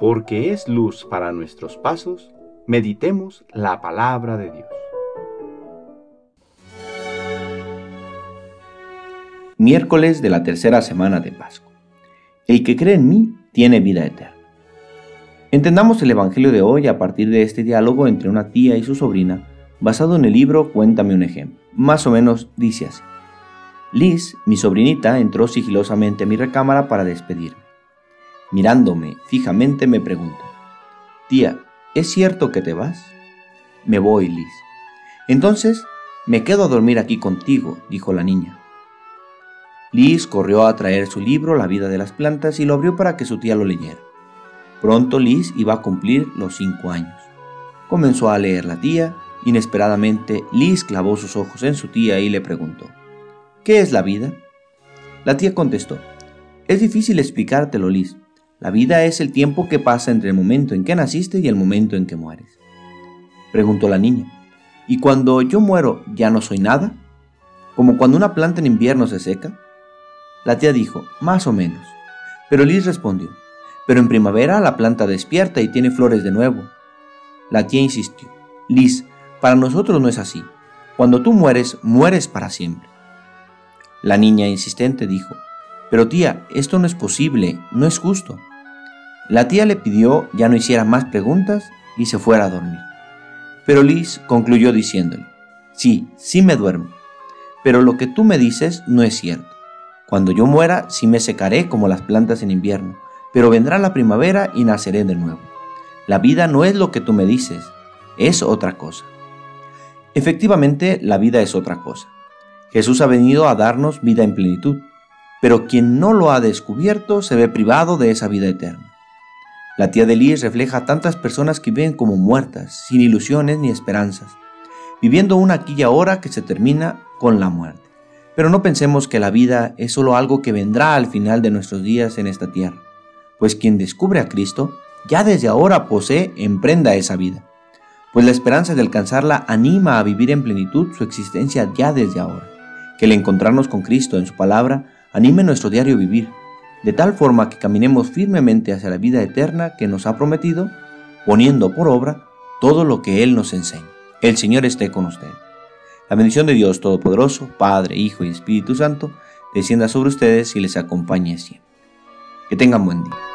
porque es luz para nuestros pasos, meditemos la palabra de Dios. Miércoles de la tercera semana de Pascua. El que cree en mí tiene vida eterna. Entendamos el Evangelio de hoy a partir de este diálogo entre una tía y su sobrina, basado en el libro Cuéntame un ejemplo. Más o menos dice así. Liz, mi sobrinita, entró sigilosamente a mi recámara para despedirme. Mirándome fijamente me preguntó, Tía, ¿es cierto que te vas? Me voy, Liz. Entonces, me quedo a dormir aquí contigo, dijo la niña. Liz corrió a traer su libro La vida de las plantas y lo abrió para que su tía lo leyera. Pronto Liz iba a cumplir los cinco años. Comenzó a leer la tía. Inesperadamente, Liz clavó sus ojos en su tía y le preguntó, ¿Qué es la vida? La tía contestó, Es difícil explicártelo, Liz. La vida es el tiempo que pasa entre el momento en que naciste y el momento en que mueres. Preguntó la niña. ¿Y cuando yo muero ya no soy nada? ¿Como cuando una planta en invierno se seca? La tía dijo, más o menos. Pero Liz respondió, pero en primavera la planta despierta y tiene flores de nuevo. La tía insistió, Liz, para nosotros no es así. Cuando tú mueres, mueres para siempre. La niña insistente dijo, pero tía, esto no es posible, no es justo. La tía le pidió ya no hiciera más preguntas y se fuera a dormir. Pero Liz concluyó diciéndole, sí, sí me duermo, pero lo que tú me dices no es cierto. Cuando yo muera, sí me secaré como las plantas en invierno, pero vendrá la primavera y naceré de nuevo. La vida no es lo que tú me dices, es otra cosa. Efectivamente, la vida es otra cosa. Jesús ha venido a darnos vida en plenitud, pero quien no lo ha descubierto se ve privado de esa vida eterna. La tía de Liz refleja a tantas personas que viven como muertas, sin ilusiones ni esperanzas, viviendo una aquí y ahora que se termina con la muerte. Pero no pensemos que la vida es solo algo que vendrá al final de nuestros días en esta tierra, pues quien descubre a Cristo ya desde ahora posee en prenda esa vida, pues la esperanza de alcanzarla anima a vivir en plenitud su existencia ya desde ahora. Que el encontrarnos con Cristo en su palabra anime nuestro diario vivir, de tal forma que caminemos firmemente hacia la vida eterna que nos ha prometido, poniendo por obra todo lo que Él nos enseña. El Señor esté con usted. La bendición de Dios Todopoderoso, Padre, Hijo y Espíritu Santo, descienda sobre ustedes y les acompañe siempre. Que tengan buen día.